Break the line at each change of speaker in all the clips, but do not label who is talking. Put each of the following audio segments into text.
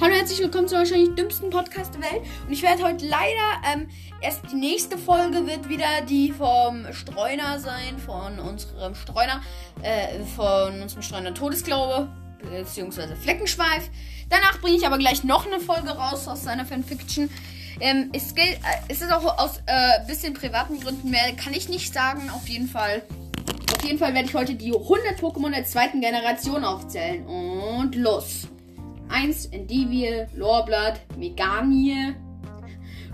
Hallo, herzlich willkommen zum wahrscheinlich dümmsten Podcast der Welt. Und ich werde heute leider ähm, erst die nächste Folge wird wieder die vom Streuner sein, von unserem Streuner, äh, von unserem Streuner Todesglaube, beziehungsweise Fleckenschweif. Danach bringe ich aber gleich noch eine Folge raus aus seiner Fanfiction. Ähm, es, gilt, äh, es ist auch aus äh, bisschen privaten Gründen mehr, kann ich nicht sagen, auf jeden Fall. Auf jeden Fall werde ich heute die 100 Pokémon der zweiten Generation aufzählen. Und los! 1 Endivie, Lorblatt, Meganie,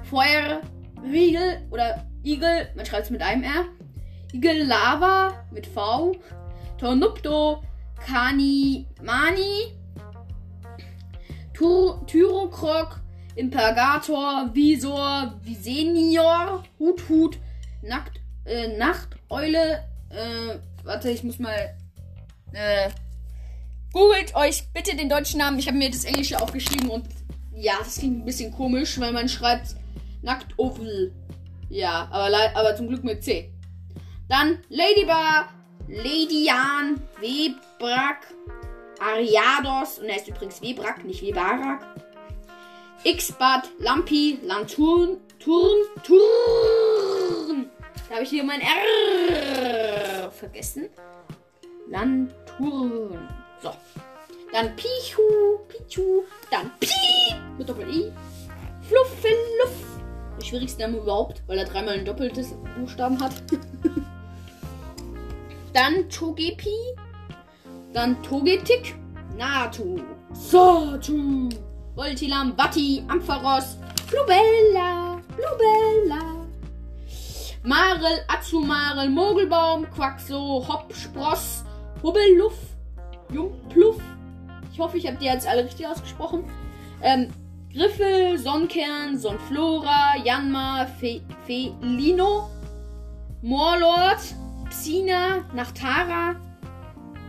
Feuerriegel oder Igel, man schreibt es mit einem R. Igel Lava mit V, Tornupto, Kani, Mani, Tyrokrag, Impergator, Visor, Visenior, Hut Hut, Nackt, äh, Nachteule, äh, warte, ich muss mal, äh, Googelt euch bitte den deutschen Namen. Ich habe mir das Englische aufgeschrieben und ja, das klingt ein bisschen komisch, weil man schreibt nackt. Ja, aber, aber zum Glück mit C. Dann Ladybar, Ladyan, Webrak, Ariados, und er ist übrigens Webrak, nicht Webarak. X-Bad, Lampi, Lanturn, Turn, Turn. Da habe ich hier mein R vergessen. Lanturn. So. Dann Pichu, Pichu, dann Pi mit Doppel-I. Fluffeluff. Der schwierigste Name überhaupt, weil er dreimal ein doppeltes Buchstaben hat. dann Togepi. Dann Togetic. Natu. Satu. Voltilam, Vati, Ampharos, Flubella, Flubella. Marel, Azumarel, Mogelbaum, Quaxo, Hopp, Spross, Hubbelluff, Jumpluff. Ich hoffe, ich habe die jetzt alle richtig ausgesprochen. Ähm, Griffel, Sonnenkern, Sonflora, Janma, Fe Felino, Morlord, Psina, Nachtara,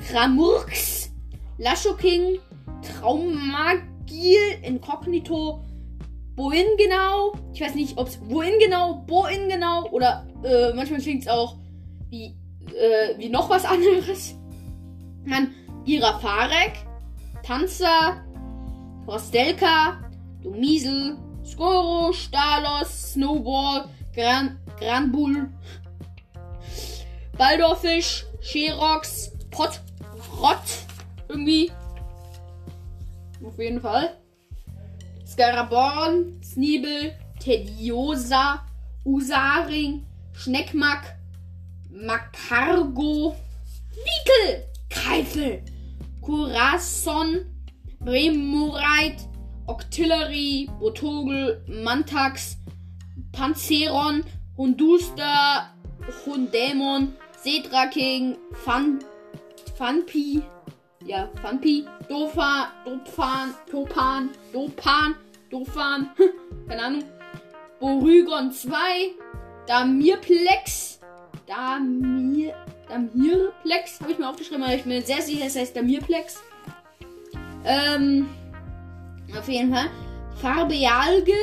Kramurks, Lashoking, Traumagil, Inkognito, Wohin genau? Ich weiß nicht, ob es wohin genau, wohin genau oder äh, manchmal klingt es auch wie, äh, wie noch was anderes. Dann Girafarek, Panzer, Forstelka, Domiesel, Skoro, Stalos, Snowball, Gran Granbull, Baldorfisch, Sherox, Pot, Rott, irgendwie. Auf jeden Fall. Scaraborn, Sneebel, Tediosa, Usaring, Schneckmack, Macargo, Wickel, Keifel, Corazon, Remorite, Octillery, Botogel, Mantax, Panzeron, Hunduster, Hundämon, Seedraking, Fan, Fanpi, ja, Fanpi, Dofan, Dopfan, Topan, Dopan, Dofan, keine Ahnung, Borygon 2, Damirplex, Damir, Damirplex, habe ich mir aufgeschrieben, aber ich mir sehr sicher, es heißt Damirplex. Ähm, auf jeden Fall. Farbealge,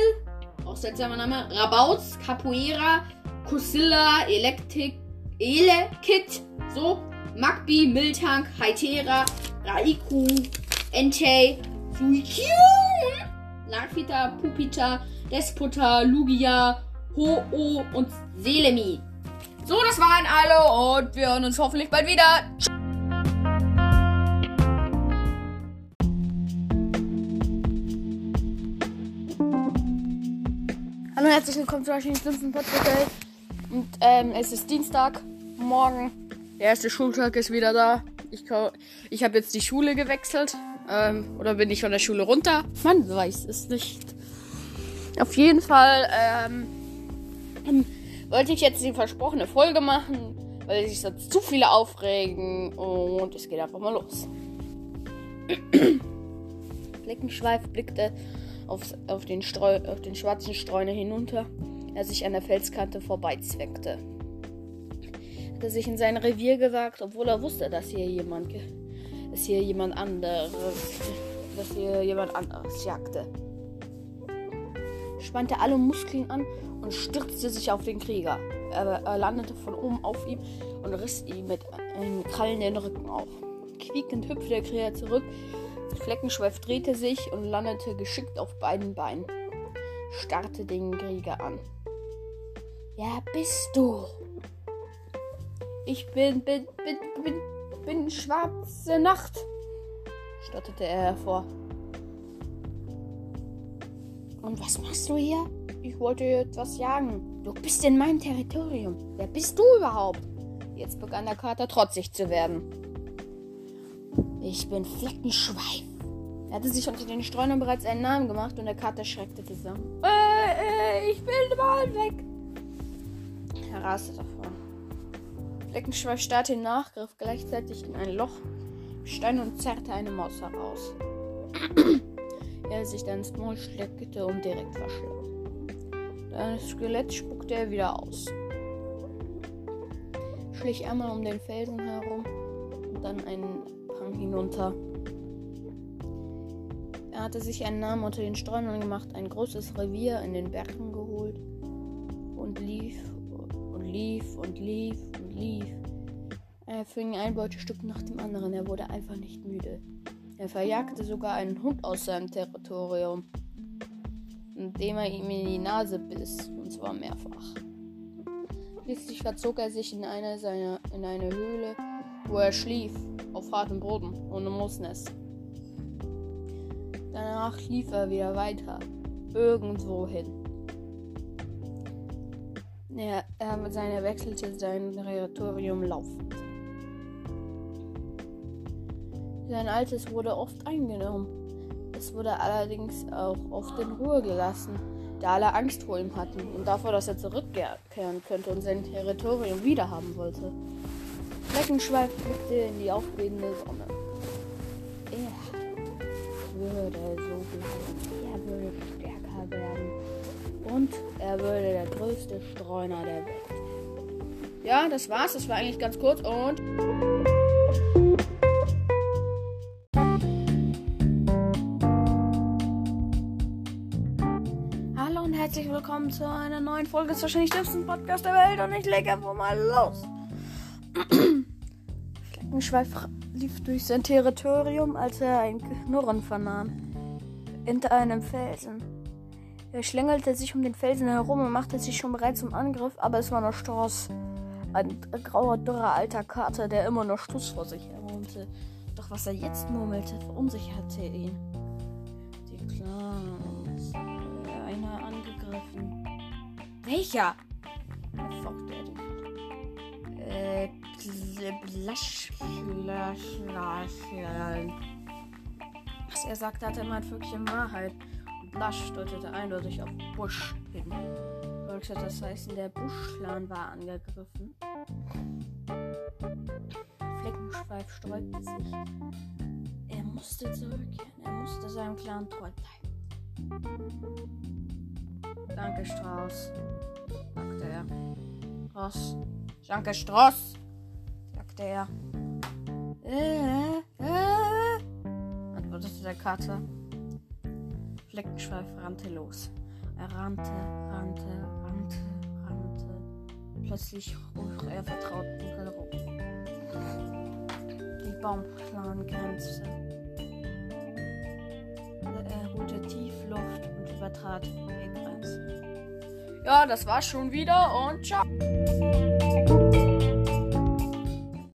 auch seltsamer Name, Rabauz, Capoeira, Cosilla, Elektrik, Elekit, so, Magbi, Miltank, Hytera, Raiku, Entei, Suikyun, Larvita, Pupita, Despota, Lugia, Ho-Oh und Selemi. So, das waren alle und wir hören uns hoffentlich bald wieder. Hallo und herzlich willkommen zu wahrscheinlich fünften Podcast. Und ähm, es ist Dienstag, morgen. Der erste Schultag ist wieder da. Ich, ich habe jetzt die Schule gewechselt. Ähm, oder bin ich von der Schule runter? Man weiß es nicht. Auf jeden Fall ähm, wollte ich jetzt die versprochene Folge machen, weil sich sonst zu viele aufregen. Und es geht einfach mal los. Bleckenschweif blickte auf, auf, den Streu, auf den schwarzen Streuner hinunter, er sich an der Felskante vorbeizweckte. Hatte sich in sein Revier gewagt, obwohl er wusste, dass hier jemand, dass hier jemand anderes, dass hier jemand anderes jagte. Spannte alle Muskeln an und stürzte sich auf den Krieger. Er, er landete von oben auf ihm und riss ihm mit einem Krallen den Rücken auf. Quiekend hüpfte der Krieger zurück, Fleckenschweif drehte sich und landete geschickt auf beiden Beinen. Starrte den Krieger an. Wer bist du? Ich bin, bin, bin, bin, bin schwarze Nacht, stotterte er hervor. Und was machst du hier? Ich wollte etwas jagen. Du bist in meinem Territorium. Wer bist du überhaupt? Jetzt begann der Kater trotzig zu werden. Ich bin Fleckenschweif. Er hatte sich unter den Streunern bereits einen Namen gemacht und der Kater schreckte zusammen. Äh, äh, ich will mal weg. Er raste davon. Fleckenschweif starrte ihn nach, griff gleichzeitig in ein Loch Stein und zerrte eine Maus heraus. Er sich dann ins Maul steckte und direkt verschlang. Das Skelett spuckte er wieder aus. Schlich einmal um den Felsen herum und dann einen Hang hinunter. Er hatte sich einen Namen unter den Streunern gemacht, ein großes Revier in den Bergen geholt und lief und lief und lief und lief. Er fing ein Beutestück nach dem anderen. Er wurde einfach nicht müde. Er verjagte sogar einen Hund aus seinem Territorium, indem er ihm in die Nase biss, und zwar mehrfach. Schließlich verzog er sich in eine, seiner, in eine Höhle, wo er schlief, auf hartem Boden, ohne Moosnest. Danach lief er wieder weiter, irgendwo hin. Er, er, seine wechselte sein Territorium laufend. Sein altes wurde oft eingenommen. Es wurde allerdings auch oft in Ruhe gelassen, da alle Angst vor ihm hatten und davor, dass er zurückkehren könnte und sein Territorium wiederhaben wollte. Fleckenschweif blickte in die aufgehende Sonne. Er würde so bleiben. Er würde stärker werden. Und er würde der größte Streuner der Welt. Ja, das war's. Das war eigentlich ganz kurz und. Herzlich willkommen zu einer neuen Folge des wahrscheinlich dümmsten Podcast der Welt und ich lege einfach mal los. Fleckenschweif lief durch sein Territorium, als er ein Knurren vernahm. Hinter einem Felsen. Er schlängelte sich um den Felsen herum und machte sich schon bereit zum Angriff, aber es war nur Stoss. Ein grauer, dürrer alter Kater, der immer noch Stuss vor sich hermurmelte. Doch was er jetzt murmelte, verunsicherte ihn. Angegriffen. Welcher? Folgte er den äh, Was er sagte, hatte immer wirklich in Wahrheit. Und Blasch deutete eindeutig auf Busch hin. Das heißen, der Buschclan war angegriffen. Fleckenschweif sträubte sich. Er musste zurückkehren. Er musste seinem Clan treu bleiben. Danke, Strauß, sagte er. Ross. Danke, Stross, sagte er. Äh, äh, antwortete der Kater. Fleckenschweif rannte los. Er rannte, rannte, rannte, rannte. Plötzlich roch er vertraut dunkel rum. Die Baumklangengrenze. Er holte tief Luft und übertrat. Ja, das war's schon wieder und ciao.